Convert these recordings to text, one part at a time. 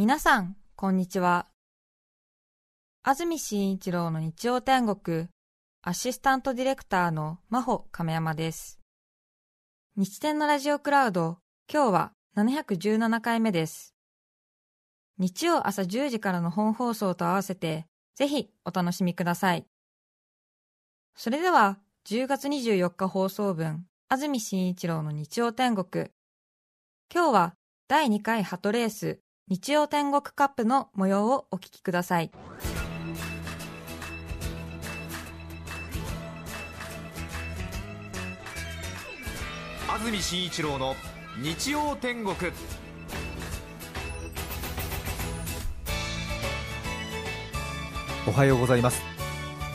皆さん、こんにちは。安住紳一郎の日曜天国、アシスタントディレクターの真帆亀山です。日天のラジオクラウド、今日は717回目です。日曜朝10時からの本放送と合わせて、ぜひお楽しみください。それでは、10月24日放送分、安住紳一郎の日曜天国。今日は第2回ハトレース日曜天国カップの模様をお聞きください。安住紳一郎の日曜天国。おはようございます。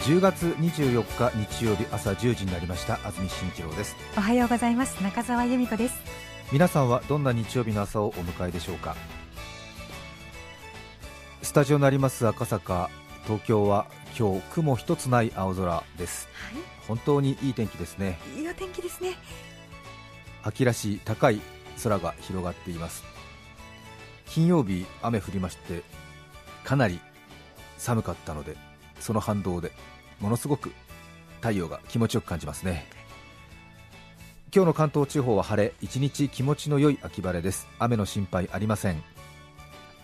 10月24日日曜日朝10時になりました。安住紳一郎です。おはようございます。中澤由美子です。皆さんはどんな日曜日の朝をお迎えでしょうか？スタジオになります赤坂。東京は今日雲一つない青空です、はい、本当にいい天気ですね。いいお天気ですね。秋らしい高い空が広がっています。金曜日雨降りましてかなり寒かったのでその反動でものすごく太陽が気持ちよく感じますね。今日の関東地方は晴れ一日気持ちの良い秋晴れです。雨の心配ありません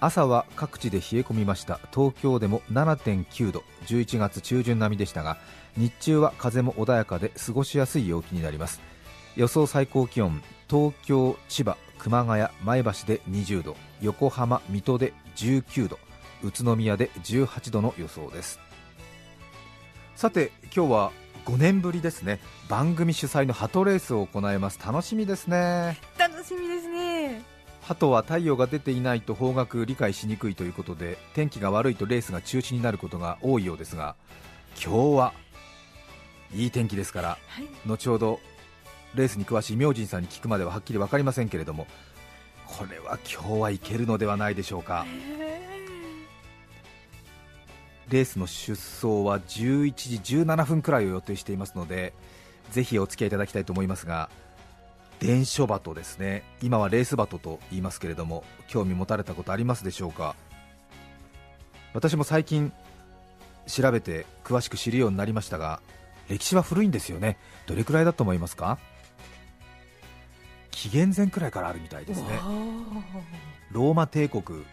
朝は各地で冷え込みました。東京でも7.9度。11月中旬並みでしたが日中は風も穏やかで過ごしやすい陽気になります。予想最高気温東京、千葉、熊谷、前橋で20度。横浜、水戸で19度。宇都宮で18度の予想です。さて今日は5年ぶりですね。番組主催の鳩レースを行います。楽しみですね。楽しみです鳩は太陽が出ていないと方角理解しにくいということで天気が悪いとレースが中止になることが多いようですが今日はいい天気ですから、はい、後ほどレースに詳しい明神さんに聞くまでははっきり分かりませんけれどもこれは今日はいけるのではないでしょうか。レースの出走は11時17分くらいを予定していますのでぜひお付き合いいただきたいと思いますが伝書バトですね。今はレースバトと言いますけれども興味持たれたことありますでしょうか？私も最近調べて詳しく知るようになりましたが歴史は古いんですよね。どれくらいだと思いますか？紀元前くらいからあるみたいですね。ローマ帝国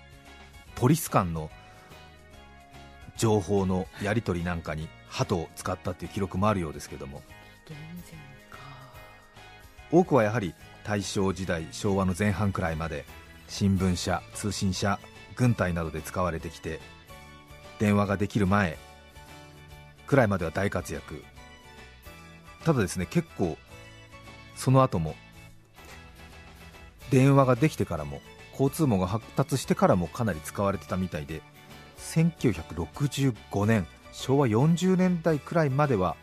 ポリス間の情報のやり取りなんかに鳩を使ったという記録もあるようですけども多くはやはり大正時代昭和の前半くらいまで新聞社通信社軍隊などで使われてきて電話ができる前くらいまでは大活躍。ただですね結構その後も電話ができてからも交通網が発達してからもかなり使われてたみたいで1965年昭和40年代くらいまでは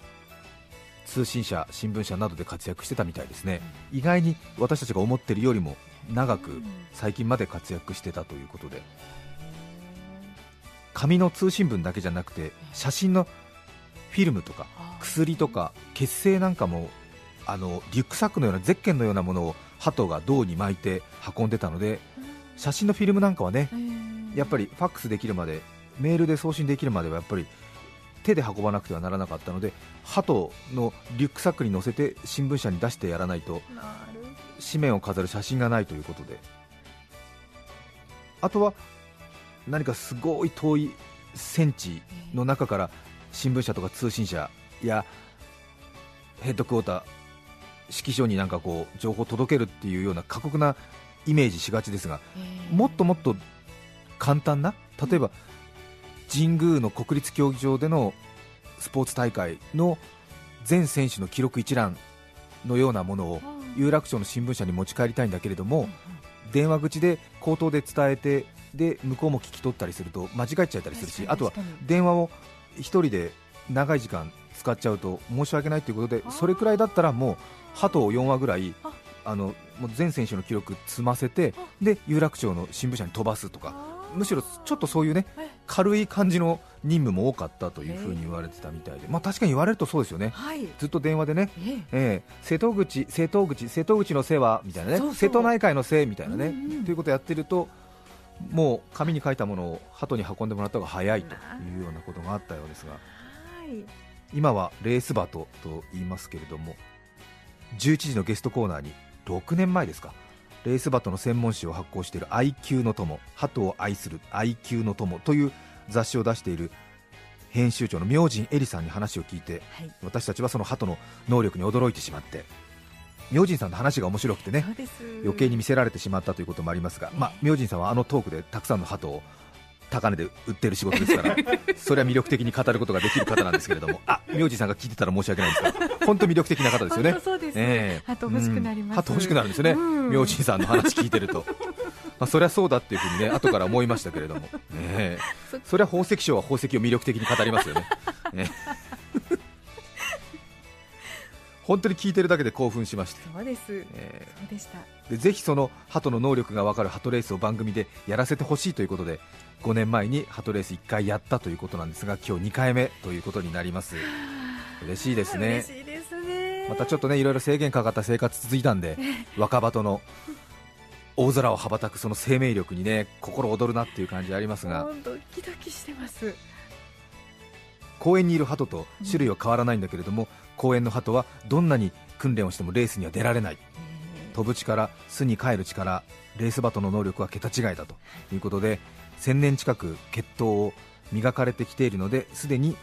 通信社、新聞社などで活躍してたみたいですね、意外に私たちが思っているよりも長く最近まで活躍してたということで。紙の通信文だけじゃなくて写真のフィルムとか薬とか血清なんかもあのリュックサックのようなゼッケンのようなものを鳩が銅に巻いて運んでたので写真のフィルムなんかはねやっぱりファックスできるまでメールで送信できるまではやっぱり手で運ばなくてはならなかったので鳩のリュックサックに載せて新聞社に出してやらないと紙面を飾る写真がないということで。あとは何かすごい遠い戦地の中から新聞社とか通信社やヘッドクォーター指揮所になんかこう情報を届けるっていうような過酷なイメージしがちですがもっともっと簡単な例えば神宮の国立競技場でのスポーツ大会の全選手の記録一覧のようなものを有楽町の新聞社に持ち帰りたいんだけれども、電話口で口頭で伝えてで向こうも聞き取ったりすると間違えちゃったりするしあとは電話を1人で長い時間使っちゃうと申し訳ないということでそれくらいだったらもう鳩を4話ぐらいあ。のもう全選手の記録積ませてで有楽町の新聞社に飛ばすとかむしろちょっとそういうね軽い感じの任務も多かったというふうに言われてたみたいで、まあ、確かに言われるとそうですよね、はい、ずっと電話でね、ええ。ー、瀬戸口、瀬戸口、瀬戸口の瀬はみたいなね瀬戸内海の瀬みたいなね、ということをやってるともう紙に書いたものを鳩に運んでもらった方が早いというようなことがあったようですがはい。今はレースバトと言いますけれども11時のゲストコーナーに6年前ですかレースバトの専門誌を発行している IQ の友鳩を愛する IQ の友という雑誌を出している編集長の明神エリさんに話を聞いてはい。私たちはその鳩の能力に驚いてしまって明神さんの話が面白くてね余計に見せられてしまったということもありますが、まあ、明神さんはあのトークでたくさんの鳩を高値で売ってる仕事ですから それは魅力的に語ることができる方なんですけれども。あ明神さんが聞いてたら申し訳ないんですが本当魅力的な方ですよね。そうです、ええ。鳩欲しくなります、うん鳩欲しくなるんですよね、うん。明神さんの話聞いてると、まあ、そりゃそうだっていうふうにね後から思いましたけれども、ええ。そそりゃ宝石商は宝石を魅力的に語りますよね、ええ。本当に聞いてるだけで興奮しまして、そうです。ええ。そうでした。でぜひその鳩の能力が分かる鳩レースを番組でやらせてほしいということで5年前に鳩レース1回やったということなんですが今日2回目ということになります。嬉しいですね。嬉しいですね。またちょっとねいろいろ制限かかった生活続いたんで若鳩の大空を羽ばたくその生命力にね心躍るなっていう感じありますが。ドキドキしてます。公園にいる鳩と種類は変わらないんだけれども公園の鳩はどんなに訓練をしてもレースには出られない。飛ぶ力、巣に帰る力、レースバトの能力は桁違いだということで1000年近く血統を磨かれてきているのですでに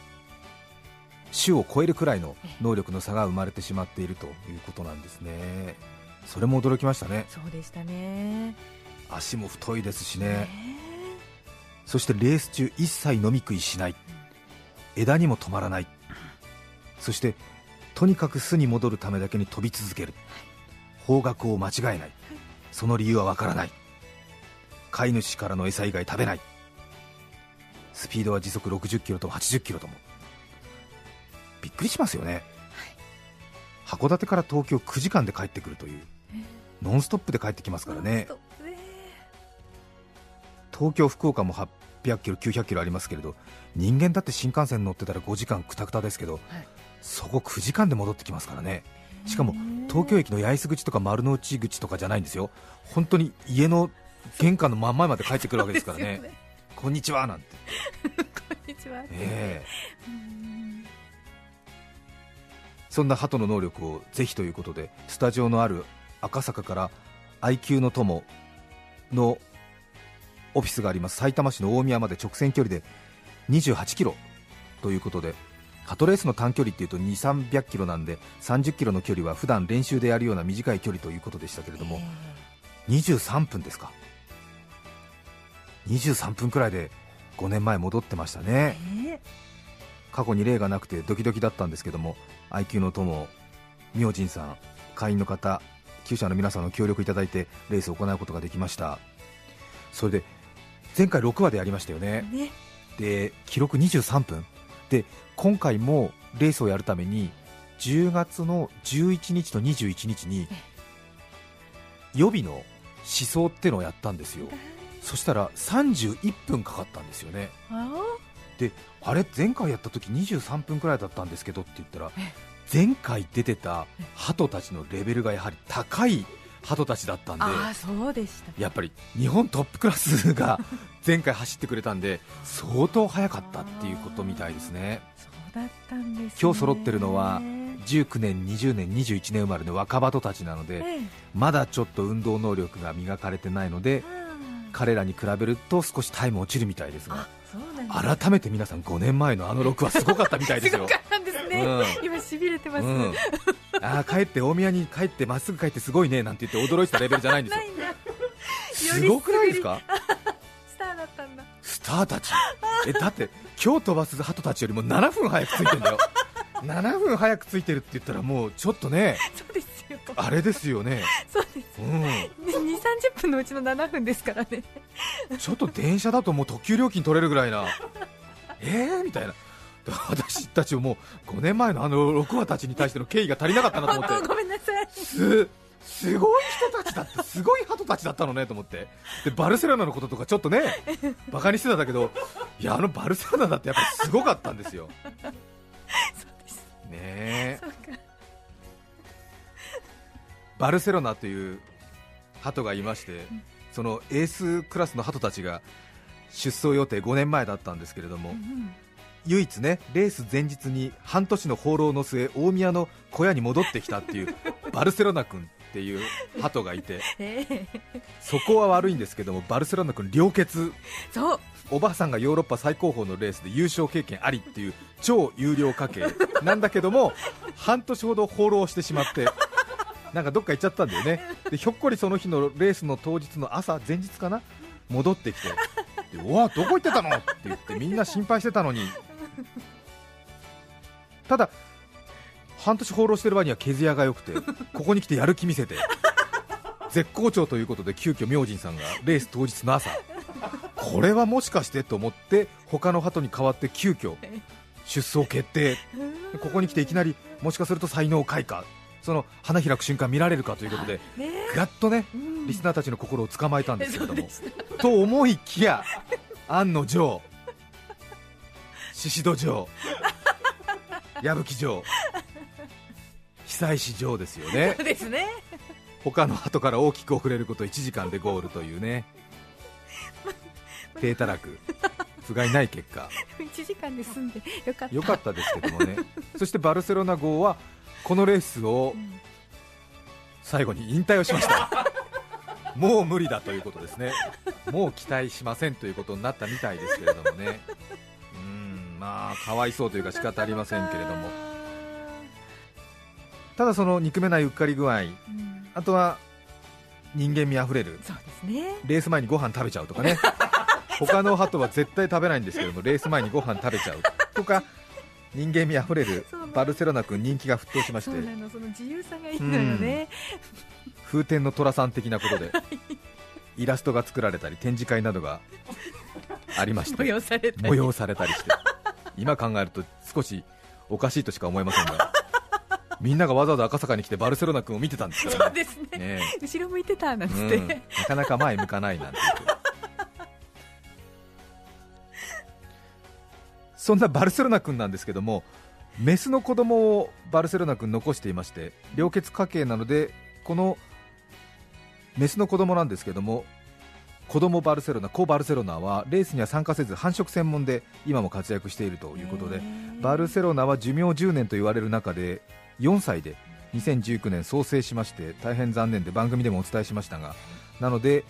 種を超えるくらいの能力の差が生まれてしまっているということなんですね。それも驚きましたね。そうでしたね。足も太いですしね。そしてレース中一切飲み食いしない。枝にも止まらない。そしてとにかく巣に戻るためだけに飛び続ける。方角を間違えない。その理由はわからない飼い主からの餌以外食べない。スピードは時速60キロとも80キロとも。びっくりしますよね、函館から東京9時間で帰ってくるという。ノンストップで帰ってきますからね。東京、福岡も800キロ、900キロありますけれど人間だって新幹線乗ってたら5時間くたくたですけど、はい。そこ9時間で戻ってきますからね。しかも東京駅の八重洲口とか丸の内口とかじゃないんですよ。本当に家の玄関の真ん前まで帰ってくるわけですからね。そうですよこんにちはなんて、こんにちはって。ええ。うん。そんな鳩の能力をぜひということでスタジオのある赤坂から IQ の友のオフィスがあります埼玉市の大宮まで直線距離で28キロということで鳩レースの短距離っていうと2、300キロなんで30キロの距離は普段練習でやるような短い距離ということでしたけれども、23分ですか23分くらいで5年前戻ってましたね。ええ過去に例がなくてドキドキだったんですけども IQ の友明神さん会員の方厩舎の皆さんの協力いただいてレースを行うことができました。それで前回6話でやりましたよね。ね。で記録23分。で今回もレースをやるために10月の11日と21日に予備の思想っていうのをやったんですよそしたら31分かかったんですよね。あであれ前回やった時23分くらいだったんですけどって言ったらえ。前回出てた鳩たちのレベルがやはり高い鳩たちだったんでああそうでした。やっぱり日本トップクラスが 前回走ってくれたんで相当速かったっていうことみたいですね。そうだったんですね。今日揃ってるのは19年、20年、21年生まれの若鳩たちなのでええ。まだちょっと運動能力が磨かれてないのであ彼らに比べると少しタイム落ちるみたいですが改めて皆さん5年前のあの6はすごかったみたいですよ。今しびれてます、うん、あー帰って大宮に帰ってまっすぐ帰ってすごいねなんて言って驚いてたレベルじゃないんですよ。すごくないですか？スターだったんだ。スターたち。えだって今日飛ばす鳩たちよりも7分早くついてんだよ。7分早くついてるって言ったらもうちょっとね そうです。よあれですよね。そうです。うん。2、30分のうちの7分ですからね。ちょっと電車だともう特急料金取れるぐらいな。えー？みたいな。私たちももう5年前のあの6話たちに対しての敬意が足りなかったなと思って。ごめんなさい。すすごい人たちだった。すごい鳩たちだったのねと思って。でバルセロナのこととかちょっとねバカにしてたんだけどいやあのバルセロナだってやっぱりすごかったんですよ。ねえ。そうかバルセロナという鳩がいましてそのエースクラスの鳩たちが出走予定5年前だったんですけれども、うん唯一ねレース前日に半年の放浪の末大宮の小屋に戻ってきたっていう バルセロナ君っていう鳩がいて ええ。そこは悪いんですけどもバルセロナ君良血。おばあさんがヨーロッパ最高峰のレースで優勝経験ありっていう超有料家系なんだけども半年ほど放浪してしまってなんかどっか行っちゃったんだよね。でひょっこりその日のレースの当日の朝前日かな？戻ってきて。でうわどこ行ってたの？って言ってみんな心配してたのに。ただ半年放浪してる場合には毛艶が良くてここに来てやる気見せて絶好調ということで急遽明神さんがレース当日の朝これはもしかしてと思って他の鳩に代わって急遽出走決定。ここに来ていきなりもしかすると才能開花。その花開く瞬間見られるかということでね。ぐっとねうん。リスナーたちの心を捕まえたんですけれどもと思いきや庵野城宍戸城矢吹城久石城ですよね。そうですね。他の後から大きく遅れること1時間でゴールというね。低たらく不甲斐ない結果。1時間で済んでよかった。良かったですけどもね。そしてバルセロナ号はこのレースをうん最後に引退をしました。もう無理だということですね。もう期待しませんということになったみたいですけれどもね。うーんまあかわいそうというか仕方ありませんけれども。ただその憎めないうっかり具合。うん。あとは人間味あふれる。そうですね。レース前にご飯食べちゃうとかね他の鳩は絶対食べないんですけどもレース前にご飯食べちゃうとか人間味あふれるバルセロナ君人気が沸騰しまして。その自由さがいいのよね。風天の寅さん的なことでイラストが作られたり展示会などがありまして催されたり。催されたりして。今考えると少しおかしいとしか思えませんがみんながわざわざ赤坂に来てバルセロナ君を見てたんですから。そうですね。ね後ろ向いてたなんつうん。なかなか前向かないなんてそんなバルセロナ君なんですけどもメスの子供をバルセロナ君残していまして良血家系なのでこのメスの子供なんですけども子供バルセロナ子バルセロナはレースには参加せず繁殖専門で今も活躍しているということでバルセロナは寿命10年と言われる中で4歳で2019年創生しまして大変残念で番組でもお伝えしましたがなので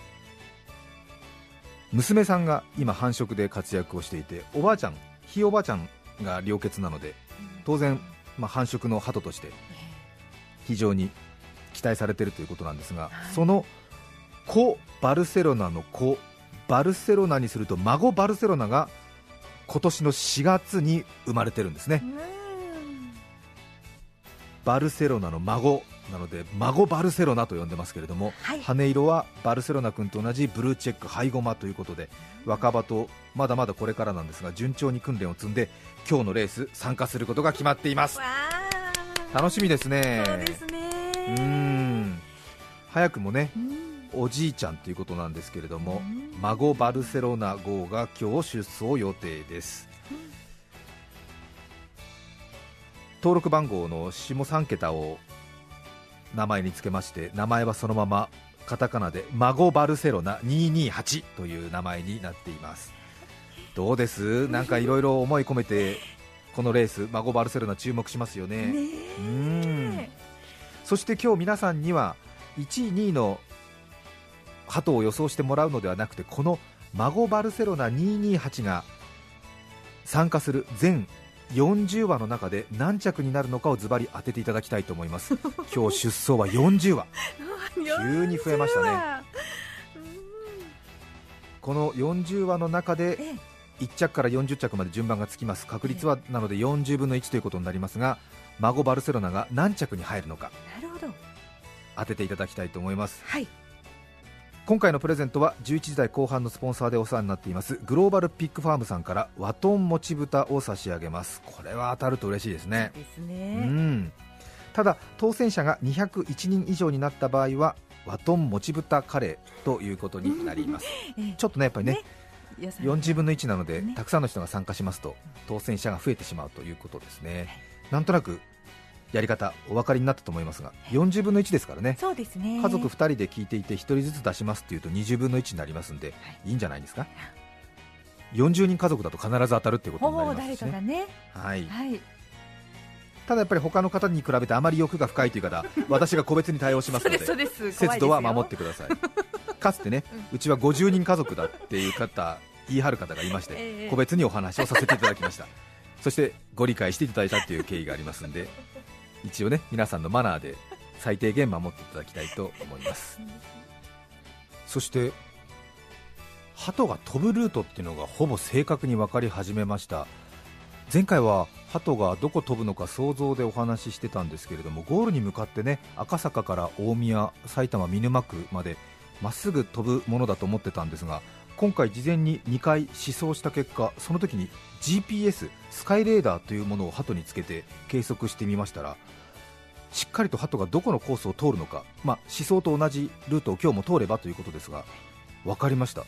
娘さんが今繁殖で活躍をしていておばあちゃんひいおばあちゃんが良血なので当然、まあ、繁殖の鳩として非常に期待されているということなんですが、はい。その子バルセロナの子バルセロナにすると孫バルセロナが今年の4月に生まれてるんですね。うん。バルセロナの孫なので孫バルセロナと呼んでますけれども、はい。羽色はバルセロナ君と同じブルーチェックハイゴマということで若葉とまだまだこれからなんですが順調に訓練を積んで今日のレース参加することが決まっています。楽しみですね。そうん。早くもねうん。おじいちゃんということなんですけれどもうん。孫バルセロナ号が今日出走予定です。登録番号の下3桁を名前につけまして名前はそのままカタカナで孫バルセロナ228という名前になっています。どうです？なんかいろいろ思い込めてこのレース孫バルセロナ注目しますよね。ねうーん。そして今日皆さんには1位、2位の鳩を予想してもらうのではなくてこの孫バルセロナ228が参加する全40話の中で何着になるのかをズバリ当てていただきたいと思います。今日出走は40 話。急に増えましたね。この40話の中でえ1着から40着まで順番がつきます。確率はなので40分の1ということになりますが孫バルセロナが何着に入るのか当てていただきたいと思います。はい今回のプレゼントは11時台後半のスポンサーでお世話になっていますグローバルピックファームさんから和トンもち豚を差し上げます。これは当たると嬉しいですね。ですうねん。ただ当選者が201人以上になった場合は和トンもち豚カレーということになります。ええ。ちょっとねやっぱりね野菜40分の1なので、ね。たくさんの人が参加しますと当選者が増えてしまうということですね。なんとなくやり方お分かりになったと思いますが40分の1ですからね。そうですね。家族2人で聞いていて1人ずつ出しますっていうと20分の1になりますんで、い、いんじゃないですか？40人家族だと必ず当たるっていうことになりますしね、ね。はい、はい。ただやっぱり他の方に比べてあまり欲が深いという方 私が個別に対応しますので節度は守ってください。かつてね、うちは50人家族だっていう方言い張る方がいまして、ええ。個別にお話をさせていただきました。そしてご理解していただいたという経緯がありますんで一応ね皆さんのマナーで最低限守っていただきたいと思います。そして鳩が飛ぶルートっていうのがほぼ正確に分かり始めました。前回は鳩がどこ飛ぶのか想像でお話ししてたんですけれどもゴールに向かってね赤坂から大宮、埼玉見沼区までまっすぐ飛ぶものだと思ってたんですが今回事前に2回試走した結果その時に GPS スカイレーダーというものを鳩につけて計測してみましたらしっかりと鳩がどこのコースを通るのか、まあ、思想と同じルートを今日も通ればということですが分かりました。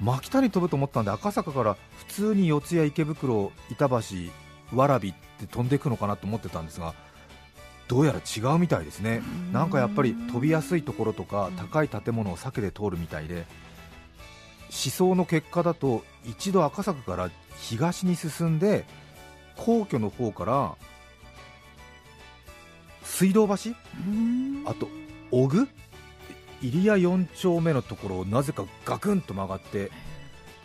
真北に飛ぶと思ったんで赤坂から普通に四谷、池袋、板橋、蕨って飛んでいくのかなと思ってたんですがどうやら違うみたいですね、なんかやっぱり飛びやすいところとか高い建物を避けて通るみたいで思想の結果だと一度赤坂から東に進んで皇居の方から水道橋？あと小具入谷4丁目のところをなぜかガクンと曲がってで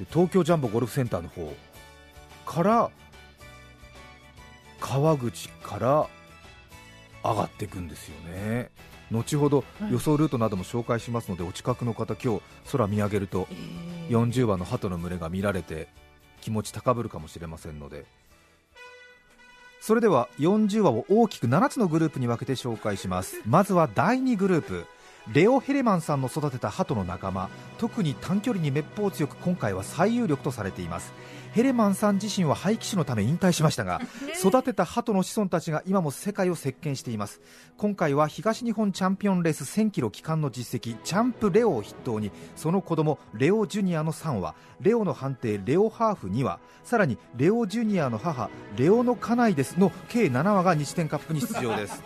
東京ジャンボゴルフセンターの方から川口から上がっていくんですよね。後ほどはい。予想ルートなども紹介しますので、お近くの方今日空見上げると40羽の鳩の群れが見られて気持ち高ぶるかもしれませんのでそれでは40話を大きく7つのグループに分けて紹介します。まずは第2グループ。レオ・ヘレマンさんの育てた鳩の仲間。特に短距離にめっぽう強く今回は最有力とされています。ヘレマンさん自身は廃棄種のため引退しましたが 育てた鳩の子孫たちが今も世界を席巻しています。今回は東日本チャンピオンレース1000キロ期間の実績チャンプレオを筆頭にその子供レオジュニアの3羽レオの判定レオハーフ2羽さらにレオジュニアの母レオの家内ですの計7羽が日展カップに出場です。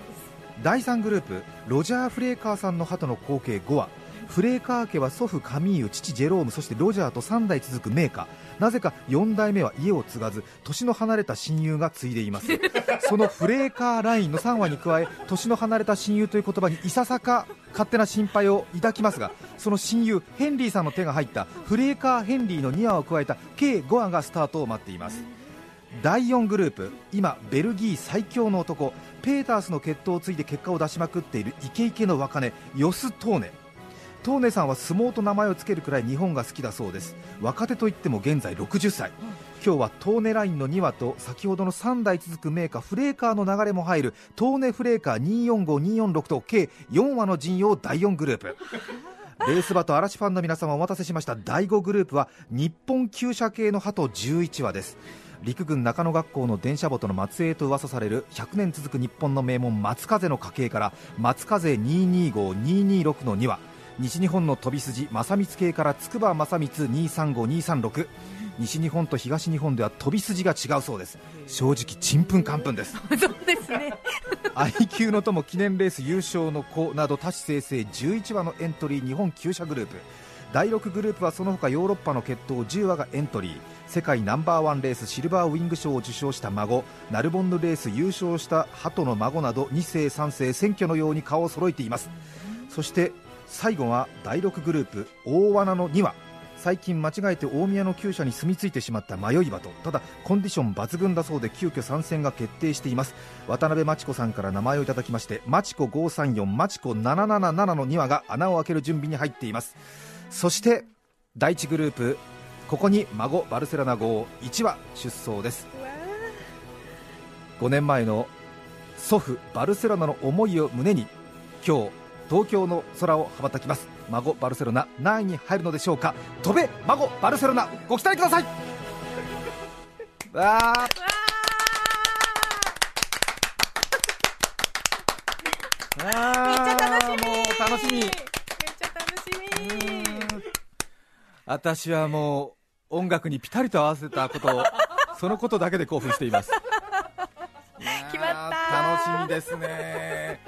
第3グループロジャー・フレーカーさんの鳩の合計5羽フレーカー家は祖父カミーユ父ジェロームそしてロジャーと3代続く名家なぜか4代目は家を継がず年の離れた親友が継いでいます。そのフレーカーラインの3羽に加え年の離れた親友という言葉にいささか勝手な心配を抱きますがその親友ヘンリーさんの手が入ったフレーカーヘンリーの2羽を加えた計5羽がスタートを待っています。第4グループ今ベルギー最強の男ペータースの血統を継いで結果を出しまくっているイケイケの若手ヨス・トーネ。トーネさんは相撲と名前を付けるくらい日本が好きだそうです。若手といっても現在60歳。今日はトーネラインの2羽と先ほどの3代続くメーカーフレーカーの流れも入るトーネフレーカー245246と計4羽の陣容第4グループ。レース馬と嵐ファンの皆様お待たせしました。第5グループは日本厩舎系の鳩11羽です。陸軍中野学校の電車ボトの末裔と噂される100年続く日本の名門松風の家系から松風225226の2羽西日本の飛び筋正光系から筑波正光235236西日本と東日本では飛び筋が違うそうです。正直ちんぷんかんぷんです。そうですね。IQ の友記念レース優勝の子など多種生成11羽のエントリー日本厩舎グループ。第6グループはその他ヨーロッパの決闘10羽がエントリー。世界ナンバーワンレースシルバーウィング賞を受賞した孫。ナルボンヌレース優勝した鳩の孫など2世3世選挙のように顔を揃えています。そして最後は第6グループ大罠の2羽。最近間違えて大宮の厩舎に住み着いてしまった迷い鳩ただコンディション抜群だそうで急遽参戦が決定しています。渡辺真知子さんから名前をいただきましてマチコ534マチコ777の2羽が穴を開ける準備に入っています。そして第1グループここに孫バルセロナ号1羽出走です。5年前の祖父バルセロナの思いを胸に今日東京の空を羽ばたきます。孫バルセロナ何位に入るのでしょうか？飛べ孫バルセロナご期待ください。わー。あー。もう楽しみ。めっちゃ楽しみ。私はもう音楽にピタリと合わせたことを そのことだけで興奮しています。決まった楽しみですね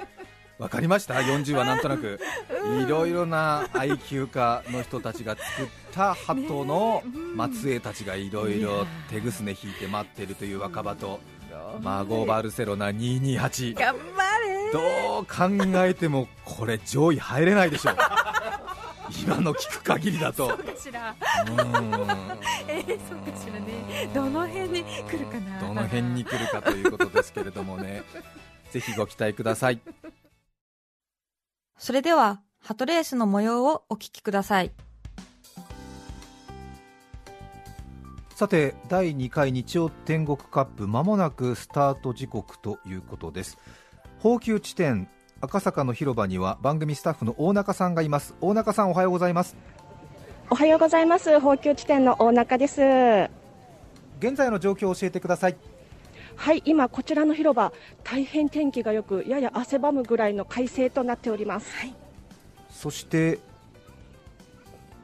わかりました？40はなんとなく。いろいろな愛休家の人たちが作った鳩の末裔たちがいろいろ手ぐすね引いて待ってるという若葉と孫バルセロナ228頑張れ。どう考えてもこれ上位入れないでしょう。今の聞く限りだと。そうかしら。えー、そうかしらね。どの辺に来るかな。どの辺に来るかということですけれどもね。ぜひご期待くださいそれでは、ハトレースの模様をお聞きください。さて第2回日曜天国カップまもなくスタート時刻ということです放球地点赤坂の広場には番組スタッフの大中さんがいます大中さんおはようございますおはようございます。放球地点の大中です。は現在の状況を教えてくださいい、今こちらの広場、大変天気が良く、やや汗ばむぐらいの快晴となっております。そして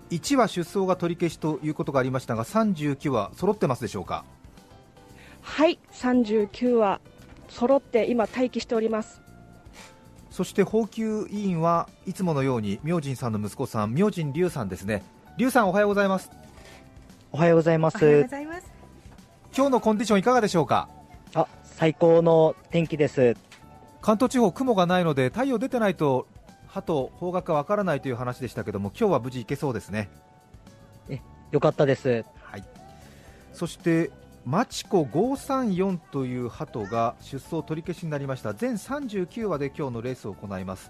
1は出走が取り消しということがありましたが39は揃ってますでしょうか？はい、39は揃って今待機しております。そして放球委員はいつものように明神さんの息子さん明神龍さんですね龍さんおはようございますおはようございまおはようごす。ざいます今日のコンディションいかがでしょうか？あ、最高の天気です。関東地方雲がないので太陽出てないと歯と方角がわからないという話でしたけども今日は無事行けそうですねよかったです。はいそしてマチコ534という鳩が出走取り消しになりました全39話で今日のレースを行います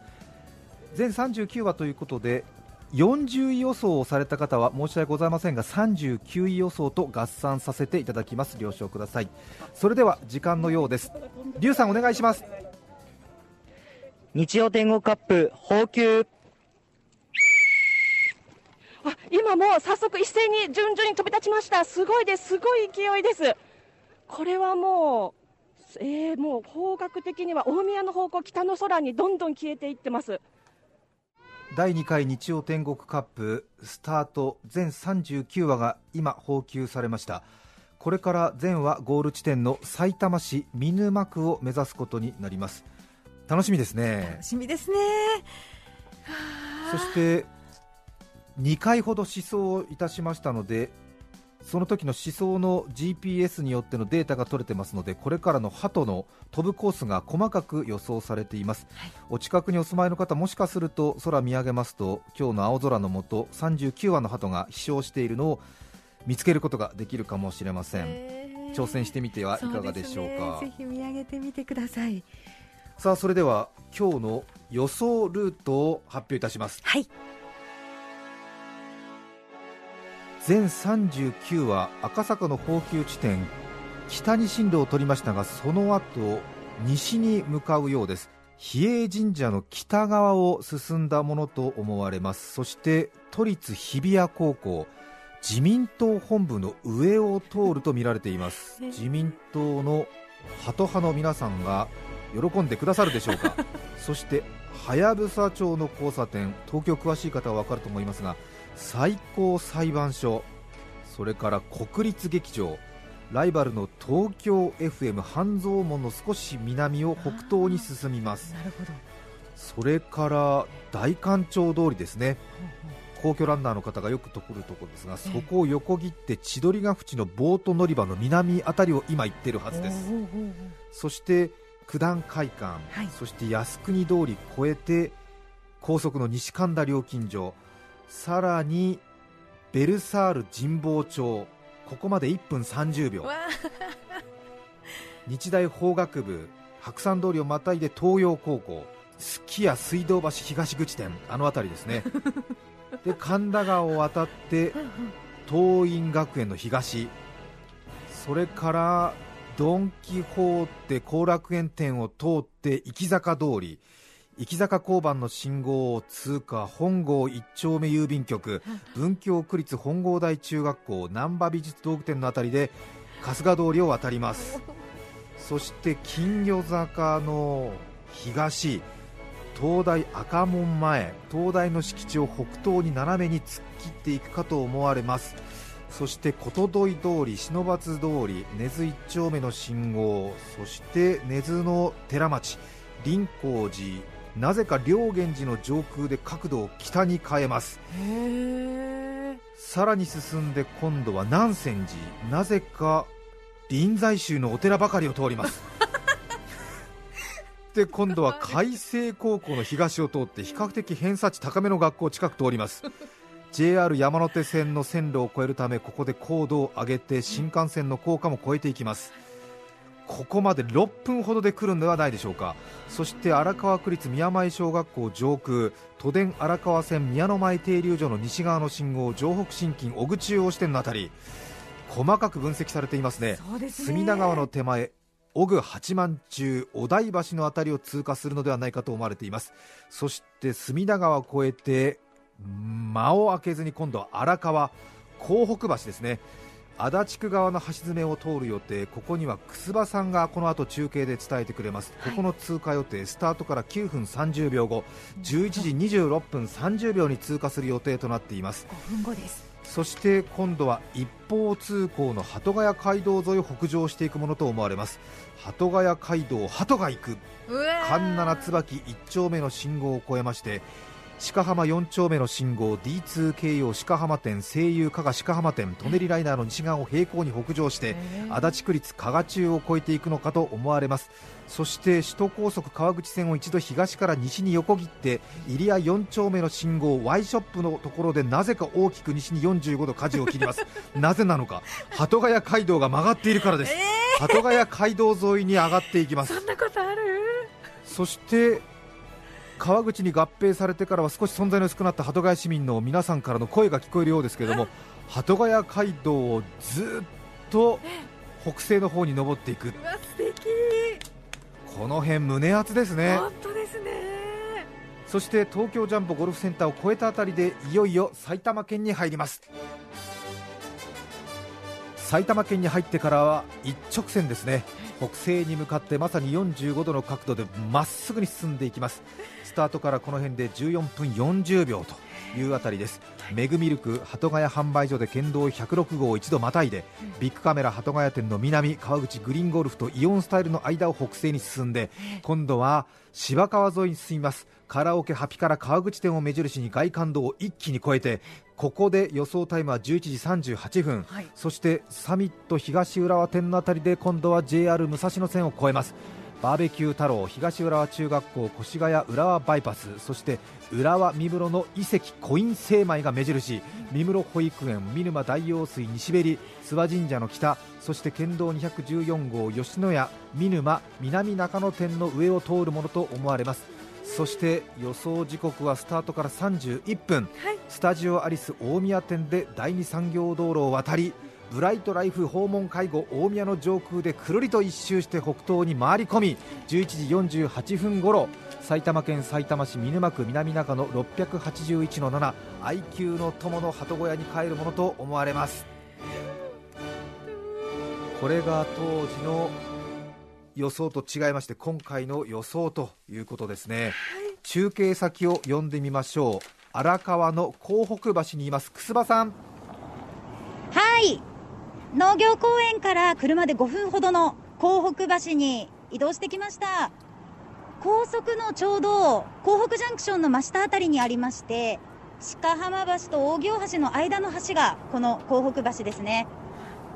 全39話ということで40位予想をされた方は申し訳ございませんが39位予想と合算させていただきます了承くださいそれでは時間のようですリュウさんお願いします日曜天国カップ、放球。あ、今もう早速一斉に順々に飛び立ちました。すごいです。すごい勢いです。これはもう、えー、もう方角的には大宮の方向、北の空にどんどん消えていってます。第2回日曜天国カップスタート全39話が今放球されました。これから全話ゴール地点の埼玉市見沼区を目指すことになります。楽しみですね。楽しみですね。そして2回ほど思想いたしましたのでその時の思想の GPS によってのデータが取れてますのでこれからの鳩の飛ぶコースが細かく予想されています、お近くにお住まいの方もしかすると空見上げますと今日の青空の下39羽の鳩が飛翔しているのを見つけることができるかもしれません、挑戦してみてはいかがでしょうか。ね。ぜひ見上げてみてください。さあそれでは今日の予想ルートを発表いたします。はい全39は赤坂の放球地点北に進路を取りましたがその後西に向かうようです。比叡神社の北側を進んだものと思われます。そして都立日比谷高校自民党本部の上を通ると見られています。自民党の鳩派の皆さんが喜んでくださるでしょうか。そしてはやぶさ町の交差点東京詳しい方は分かると思いますが最高裁判所それから国立劇場ライバルの東京 FM 半蔵門の少し南を北東に進みます。なるほど。それから大官庁通りですね。皇居ランナーの方がよくとくるところですがそこを横切って千鳥ヶ淵のボート乗り場の南あたりを今行ってるはずです。そして九段会館、はい。そして靖国通り越えて高速の西神田料金所さらにベルサール神保町。ここまで1分30秒わ 日大法学部白山通りをまたいで東洋高校。すき家水道橋東口店。あの辺りですね。で神田川を渡って東院学園の東。それからドン・キホーテ後楽園店を通って生坂通り生坂交番の信号を通過本郷一丁目郵便局文京区立本郷台中学校難波美術道具店のあたりで春日通りを渡ります。そして金魚坂の東東大赤門前東大の敷地を北東に斜めに突っ切っていくかと思われます。そして琴戸井通り、忍松通り、根津一丁目の信号、そして根津の寺町、林光寺、なぜか良源寺の上空で角度を北に変えます。さらに進んで今度は南泉寺、なぜか臨済宗のお寺ばかりを通ります。で今度は海星高校の東を通って比較的偏差値高めの学校近く通ります JR 山手線の線路を越えるためここで高度を上げて新幹線の高架も越えていきますここまで6分ほどで来るのではないでしょうか。そして荒川区立宮前小学校上空都電荒川線宮の前停留所の西側の信号城北新近小口中央支店のあたり。細かく分析されていますね。ね。隅田川の手前小具八幡中お台橋のあたりを通過するのではないかと思われています。そして隅田川を越えて間を空けずに今度は荒川港北橋ですね足立区側の橋詰めを通る予定ここには楠葉さんがこの後中継で伝えてくれます、ここの通過予定スタートから9分30秒後11時26分30秒に通過する予定となっています。5分後です。そして今度は一方通行の鳩ヶ谷街道沿いを北上していくものと思われます。鳩ヶ谷街道鳩が行く。環七椿1丁目の信号を越えまして鹿浜4丁目の信号 D2 京葉鹿浜店西友加賀鹿浜店舎人ライナーの西側を平行に北上して足立区立加賀中を越えていくのかと思われます。そして首都高速川口線を一度東から西に横切って入谷4丁目の信号 Y ショップのところでなぜか大きく西に45度舵を切ります。なぜなのか鳩ヶ谷街道が曲がっているからです、鳩ヶ谷街道沿いに上がっていきます。そんなことある？そして川口に合併されてからは少し存在の薄くなった鳩ヶ谷市民の皆さんからの声が聞こえるようですけれども鳩ヶ谷街道をずっと北西の方に登っていくこの辺胸熱ですね。本当ですね。そして東京ジャンボゴルフセンターを越えたあたりでいよいよ埼玉県に入ります。埼玉県に入ってからは一直線ですね。北西に向かってまさに45度の角度でまっすぐに進んでいきます。スタートからこの辺で14分40秒というあたりです。メグミルク鳩ヶ谷販売所で県道106号を一度またいでビッグカメラ鳩ヶ谷店の南川口グリーンゴルフとイオンスタイルの間を北西に進んで今度は芝川沿いに進みます。カラオケハピから川口店を目印に外環道を一気に越えてここで予想タイムは11時38分、はい。そしてサミット東浦和店のあたりで今度は JR 武蔵野線を越えますバーベキュー太郎東浦和中学校越谷浦和バイパスそして浦和三室の遺跡コイン精米が目印三室保育園見沼大用水西べり諏訪神社の北そして県道214号吉野家見沼南中野店の上を通るものと思われます。そして予想時刻はスタートから31分、はい。スタジオアリス大宮店で第二産業道路を渡りブライトライフ訪問介護大宮の上空でくるりと一周して北東に回り込み11時48分ごろ埼玉県さいたま市見沼区南中野681の7愛久の友の鳩小屋に帰るものと思われます。これが当時の予想と違いまして今回の予想ということですね、中継先を呼んでみましょう。荒川の港北橋にいます楠葉さん。はい農業公園から車で5分ほどの港北橋に移動してきました。高速のちょうど港北ジャンクションの真下あたりにありまして鹿浜橋と大行橋の間の橋がこの港北橋ですね。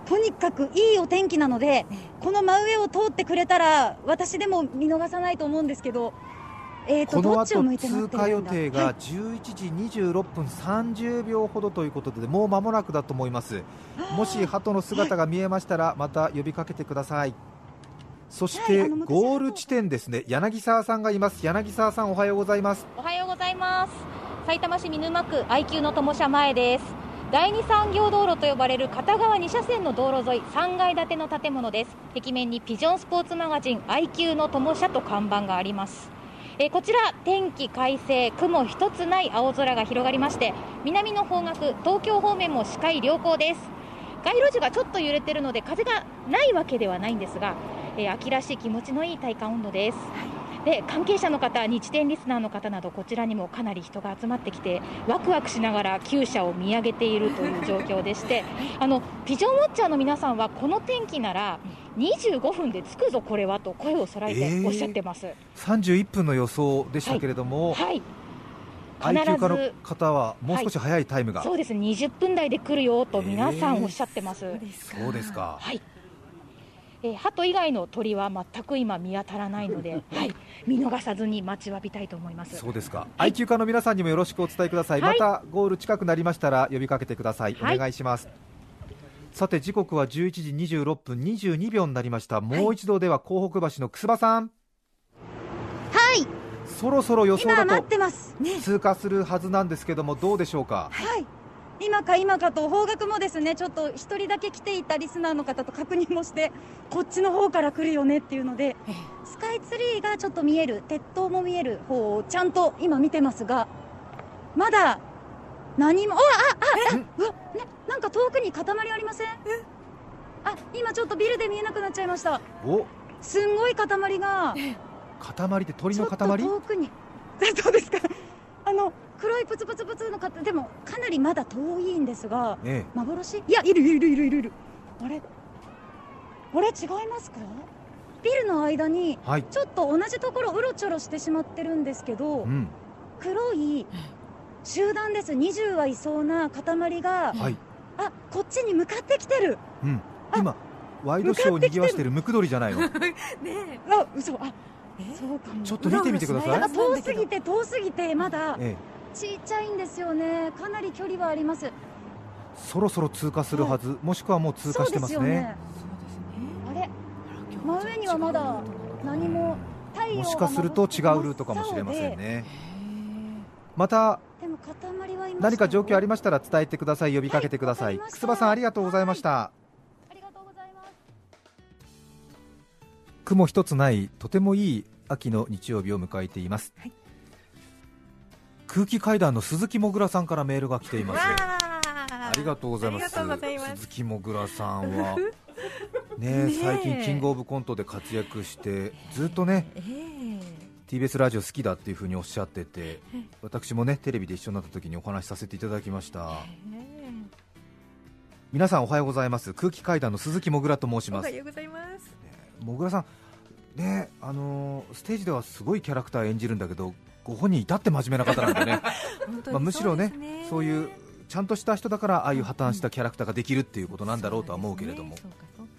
とにかくいいお天気なのでこの真上を通ってくれたら私でも見逃さないと思うんですけどえーとこの後通過予定がい。11時26分30秒ほどということでもう間もなくだと思います。もし鳩の姿が見えましたらまた呼びかけてください。そしてゴール地点ですね。柳沢さんがいます。柳沢さんおはようございます。おはようございます。埼玉市見沼区愛久の友社前です。第二産業道路と呼ばれる片側2車線の道路沿い3階建ての建物です。壁面にピジョンスポーツマガジン愛久の友社と看板がありますえーこちら天気快晴雲一つない青空が広がりまして南の方角東京方面も視界良好です。街路樹がちょっと揺れてるので風がないわけではないんですが、えー秋らしい気持ちのいい体感温度です。で関係者の方、日展リスナーの方など、こちらにもかなり人が集まってきて、ワクワクしながら厩舎を見上げているという状況でして、あのピジョンウォッチャーの皆さんは、この天気なら、25分で着くぞ、これはと声を揃えておっしゃってます。31分の予想でしたけれども、はい。愛必ず嬌家の方はもう少し早いタイムが、そうです20分台で来るよと皆さんおっしゃってます。そうですか、はい。えー、鳩以外の鳥は全く今見当たらないので、はい、見逃さずに待ちわびたいと思います。そうですか、愛嬌家の皆さんにもよろしくお伝えください、はい。またゴール近くなりましたら呼びかけてください、はい。お願いします。さて時刻は11時26分22秒になりました、もう一度では港北橋の楠葉さん、はい。そろそろ予想だ今待っとてます。通過するはずなんですけども、どうでしょうか、はい。今か今かと方角もですねちょっと一人だけ来ていたリスナーの方と確認もしてこっちの方から来るよねっていうのでスカイツリーがちょっと見える鉄塔も見える方をちゃんと今見てますがまだ何も。ああああね、なんか遠くに塊ありません？あ今ちょっとビルで見えなくなっちゃいました。お？すんごい塊が。塊って鳥のちょっと塊遠くに。そうですか。あの黒いプツプツプツの方でもかなりまだ遠いんですがえ幻？いやいるいるいるいる。いるあれ？あれ違いますか？ビルの間にえはい、ちょっと同じところうろちょろしてしまってるんですけどうん。黒い集団です。20はいそうな塊がはい。あこっちに向かってきてる。うん、今、ワイドショーをにぎわしてるムクドリじゃないの、ねあ嘘。あえ？そうかも。ちょっと見てみてください。遠すぎて遠すぎてまだええ、ちっちゃいんですよね。かなり距離はあります。そろそろ通過するはず、もしくはもう通過してますそうですよね。あれ？真上にはまだ何も太陽がもしかすると違うルートかもしれませんね。またでも塊はいま何か状況ありましたら伝えてください、呼びかけてください。はいばさんありがとうございました。ありがとうございます。雲一つないとてもいい秋の日曜日を迎えています。はい。空気階段の鈴木もぐらさんからメールが来ています。あ。ありがとうございます。鈴木もぐらさんは。ね最近キングオブコントで活躍してずっとねええ TBS ラジオ好きだっていうふうにおっしゃってて私もねテレビで一緒になった時にお話しさせていただきました。皆さんおはようございます。空気階段の鈴木もぐらと申します。おはようございます。もぐらさんねあのーステージではすごいキャラクター演じるんだけどご本人至って真面目な方なんでね。まあむしろねそういうちゃんとした人だからああいう破綻したキャラクターができるっていうことなんだろうとは思うけれども、そうかそうか。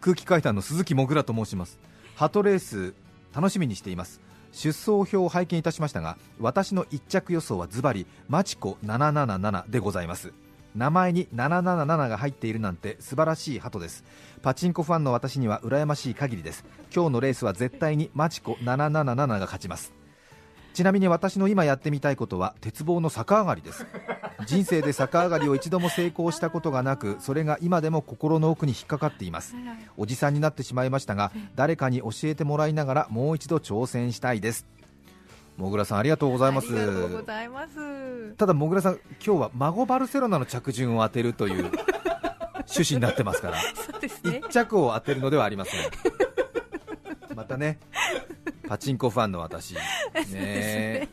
空気階段の鈴木もぐらと申します。ハトレース楽しみにしています出走表を拝見いたしましたが私の1着予想はズバリマチコ777でございます。名前に777が入っているなんて素晴らしい鳩です。パチンコファンの私には羨ましい限りです。今日のレースは絶対にマチコ777が勝ちます。ちなみに私の今やってみたいことは鉄棒の逆上がりです。人生で逆上がりを一度も成功したことがなくそれが今でも心の奥に引っかかっています。おじさんになってしまいましたが誰かに教えてもらいながらもう一度挑戦したいです。もぐらさんありがとうございます。ありがとうございます。ただもぐらさん今日は孫バルセロナの着順を当てるという 趣旨になってますからね。一着を当てるのではありません。またねパチンコファンの私。ね。え。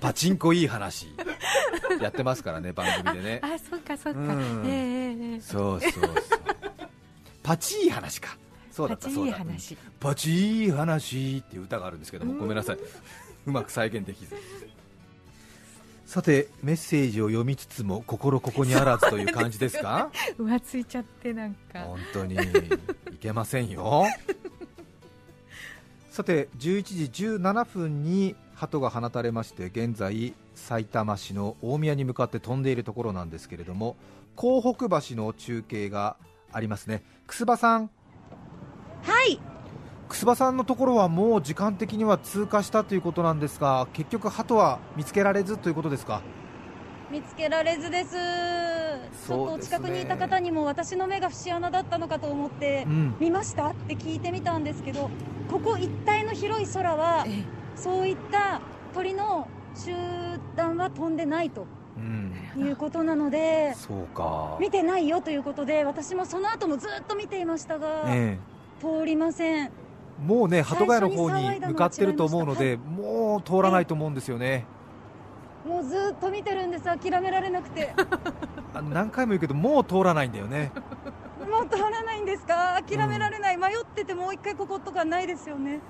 パチンコいい話。やってますからね番組でね。あそうかそうか。うん。ええええそうそうそう。パチいい話か。そうだったパチそうだ。いい話パチいい話っていう歌があるんですけどもごめんなさい。うまく再現できず。さてメッセージを読みつつも心ここにあらずという感じですか？浮ついちゃってなんか。本当に。いけませんよさて11時17分に鳩が放たれまして現在埼玉市の大宮に向かって飛んでいるところなんですけれども港北橋の中継がありますね。楠葉さん。はい。楠葉さんのところはもう時間的には通過したということなんですが結局鳩は見つけられずということですか？見つけられずです。ちょっとお近くにいた方にも私の目が節穴だったのかと思ってうん。見ましたって聞いてみたんですけどここ一帯の広い空はえそういった鳥の集団は飛んでないとうん。いうことなのでそうか。見てないよということで私もその後もずっと見ていましたが、え通りません。もうね鳩ヶ谷の方に向かってると思うのでもう通らないと思うんですよねもうずっと見てるんです。諦められなくて。あ の何回も言うけどもう通らないんだよね。もう通らないんですか？諦められない、迷っててもう一回こことかないですよね。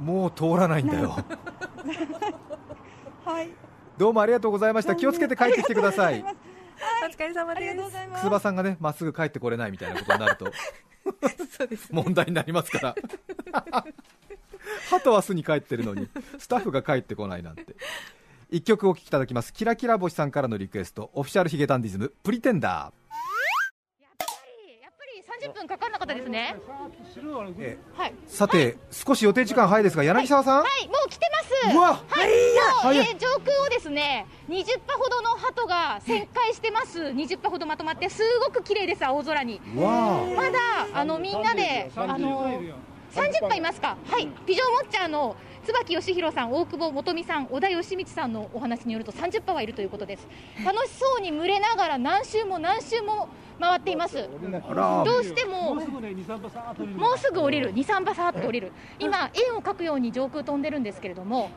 もう通らないんだよ。はい。どうもありがとうございました。気をつけて帰ってきてください。お疲れ様ありがですとうございます。楠葉さんがねまっすぐ帰ってこれないみたいなことになると。そうですね。問題になりますから。鳩は巣に帰ってるのにスタッフが帰ってこないなんて一曲お聴きいただきます。キラキラ星さんからのリクエスト。オフィシャルヒゲダンディズム。プリテンダやっぱりやっぱり30分かかんなかったですね。はい。さて、少し予定時間早いですが柳沢さん、はい。もう来てます。うわはい、もう、早い。えー上空をですね20羽ほどの鳩が旋回してます。20羽ほどまとまってすごく綺麗です青空に。まだあのみんなであの30羽いますか。はい。ピジョンウォッチャーの椿義弘さん大久保元美さん小田義光さんのお話によると30羽はいるということです。楽しそうに群れながら何周も何周も回っています。どうしてももうすぐ降りる、2、3羽さーっと降りる、今、円を描くように上空飛んでるんですけれども、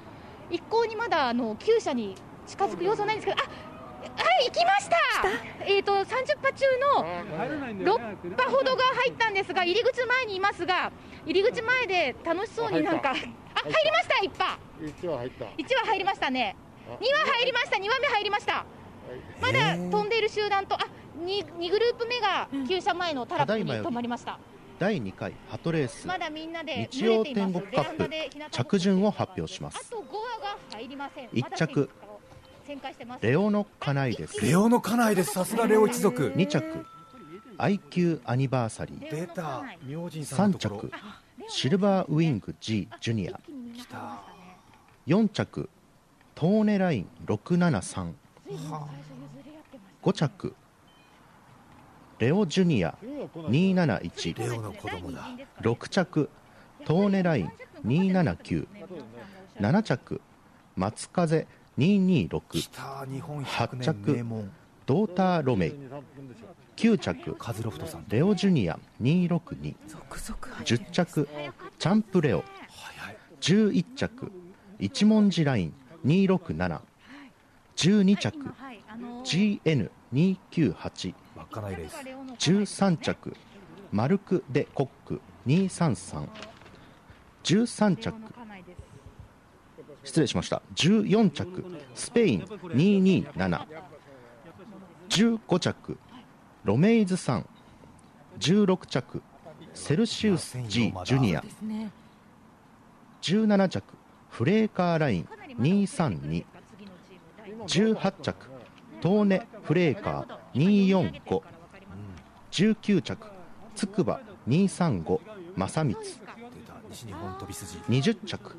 一向にまだあの厩舎に近づく様子はないんですけど、あはい、行きました、えー、と30羽中の6羽ほどが入ったんですが、入り口前にいますが、入り口前で楽しそうになんか、あ入りました、1羽、一は入った。1羽入りましたね、2羽入りました、2羽目入りました、まだ飛んでいる集団と、あ 2, 2グループ目が厩舎前のタラップに止まりました。第2回ハトレース。まだみんなで日曜天国カップ着順を発表します。あと5羽が入りません。一着レオの家内です。レオの家内です。さすがレオ一族。2着。IQ アニバーサリー。出た。明神さん3のところ。着。シルバーウィング G ジュニア。来た。4着。トーネライン673 5着。レオジュニア。271レオの子供だ。6着。トーネライン279 7着。松風226来た日本8 100年着名門。ドーターロメイ。9着カズロフトさん。レオジュニア。262続々。入10着チャンプレオ。早い。11着一文字ライン。267 12着 GN298 稚内レース13着マルク・デ・コック。233 13着失礼しました。14着。スペイン。227 15着。ロメイズさん。16着。セルシウス G ジュニア。ですね17着。フレーカーライン。232 18着。トーネフレーカー。245 19着。つくば。235正光。出た。西日本飛び筋。20着。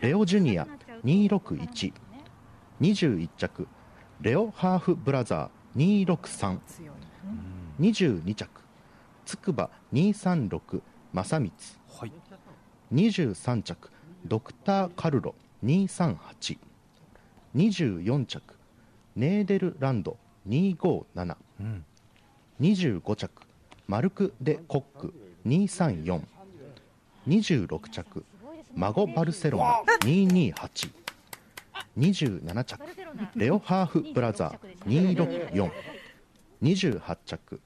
レオジュニア261 21着。レオハーフブラザー263強い22着。つくば236正光。はい。23着。ドクターカルロ238 24着。ネーデルランド257うん。25着。マルク・デ・コック234 26着マゴ・バルセロナ228 27着レオハーフ・ブラザー264 28着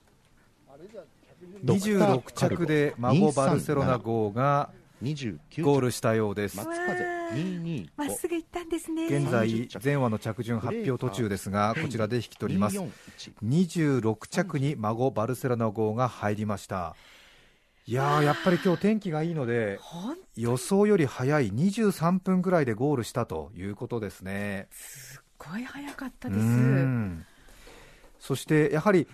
ドクター26カルロ着で孫バルセロナ号が29ゴールしたようです。松風225まっすぐ行ったんですね。現在30着前話の着順発表途中ですがこちらで引き取ります。241 26着に孫バルセロナ号が入りましたいやーやっぱり今日天気がいいので予想より早い23分ぐらいでゴールしたということですね。すっごい早かったうです。ん。そしてやはり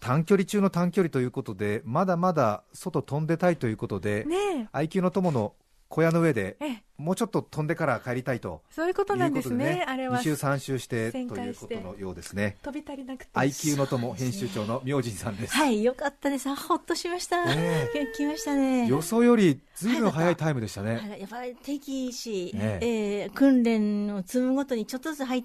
短距離中の短距離ということでまだまだ外飛んでたいということで、ね IQ の友の小屋の上でええ。もうちょっと飛んでから帰りたいと。そういうことなんですね。あれは。2週3週してと旋いうことのようですね。飛び足りなくて。IQ の友編集長の明神さんです、はい、よかったです。あほっとしました。ね来ましたね。予想よりずいぶん早いタイムでしたね、はいやっぱり敵視、ねえ。ー訓練を積むごとにちょっとずつ早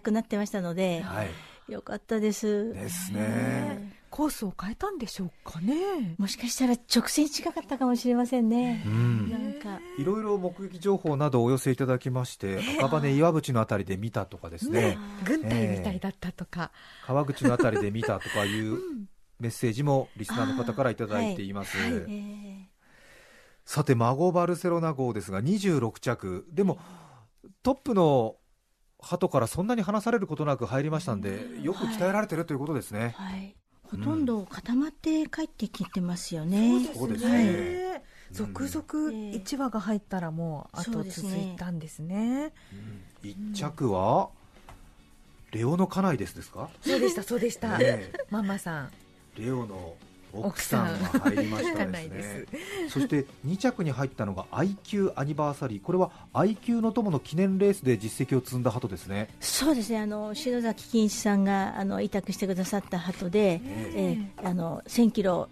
くなってましたので、はい、よかったです。ですねコースを変えたんでしょうかね。もしかしたら直線近かったかもしれませんね。うん。なんか、いろいろ目撃情報などをお寄せいただきまして、赤羽岩淵のあたりで見たとかですね、軍隊みたいだったとか、川口のあたりで見たとかいうメッセージもリスナーの方からいただいています。えーさて、孫バルセロナ号ですが、26着、でもトップの鳩からそんなに離されることなく入りましたんで、よく鍛えられてるということですね。はい。ほとんど固まって帰ってきてますよね。そうですはいね。続々1話が入ったらもう後続いたんですね。1着は、レオの家内ですですか？そうでしたそうでした。ねえママさん。レオの奥さんが入りました家です内ですね。そして2着に入ったのが IQ アニバーサリー、これは IQ の友の記念レースで実績を積んだ鳩ですね。そうですね。あの篠崎金一さんがあの委託してくださった鳩で、えーあの1000キロ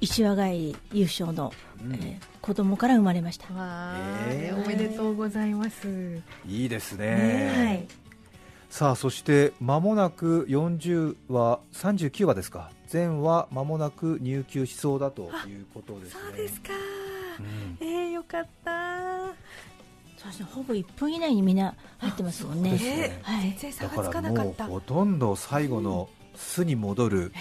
一羽帰り優勝の、うんえー子供から生まれました。わえーーおめでとうございます。いいですね。はい。さあそして間もなく40話39話ですか全話間もなく入球しそうだということですねそうですか。うんえー、よかった。そうですね。ほぼ1分以内にみんな入ってますもんね。ねはい。全然差だがつからなかかもうった。ほとんど最後の巣に戻る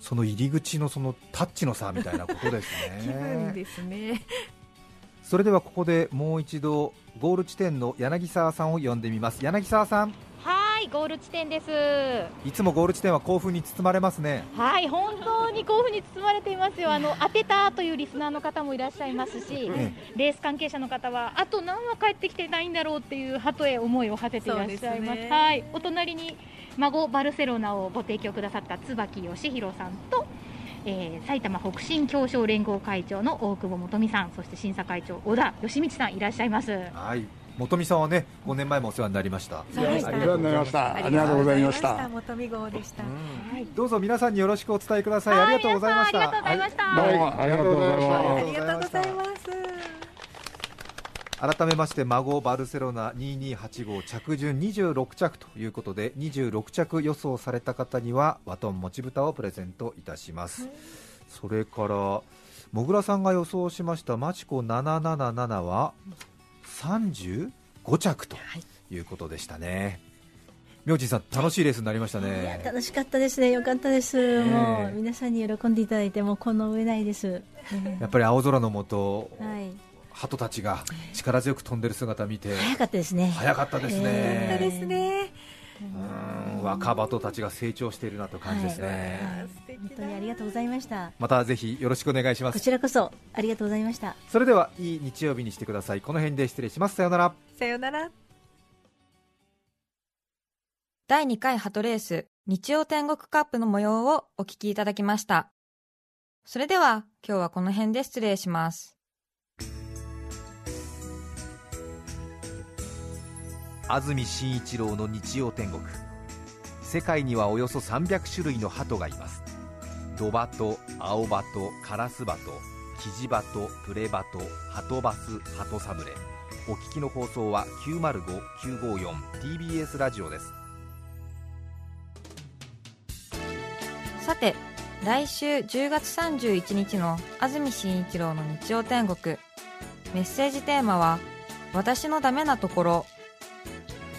その入り口のそのタッチの差みたいなことです 気分ねですね。それではここでもう一度ゴール地点の柳沢さんを呼んでみます柳沢さんはい、ゴール地点です。いつもゴール地点は興奮に包まれますねはい、本当に興奮に包まれていますよ。あの当てたというリスナーの方もいらっしゃいますし、えレース関係者の方はあと何話帰ってきてないんだろうっていう鳩へ思いを馳せていらっしゃいますねはい、お隣に孫バルセロナをご提供くださった椿義弘さんと。えー埼玉北進協商連合会長の大久保元美さんそして審査会長小田義道さんいらっしゃいますはい元美さんはね5年前もお世話になりましたそうでしたありがとうございましたありがとうございました。元見号でした。どうぞ皆さんによろしくお伝えください。ありがとうございました。ありがとうございましたはいどうもありがとうございましたあありがとうございまます。改めまして孫バルセロナ2285着順26着ということで26着予想された方にはワトンもち豚をプレゼントいたします。それからもぐらさんが予想しましたマチコ777は35着ということでしたね。明神さん楽しいレースになりましたね。楽しかったですね。よかったです。えもう皆さんに喜んでいただいてもうこの上ないです。やっぱり青空の下、はい。鳩たちが力強く飛んでる姿見て早かったですね。早かったですね。えーですね。うん若鳩たちが成長しているなと感じですね、本当にありがとうございました。またぜひよろしくお願いしますこちらこそありがとうございました。それではいい日曜日にしてくださいこの辺で失礼しますさようならさよなら。第2回ハトレース日曜天国カップの模様をお聞きいただきました。それでは今日はこの辺で失礼します。安住紳一郎の日曜天国世界にはおよそ300種類の鳩がいますドバト、アオバト、カラスバト、キジバト、プレバト、ハトバス、ハトサムレお聞きの放送は 905-954TBS ラジオですさて、来週10月31日の安住紳一郎の日曜天国。メッセージテーマは、私のダメなところ。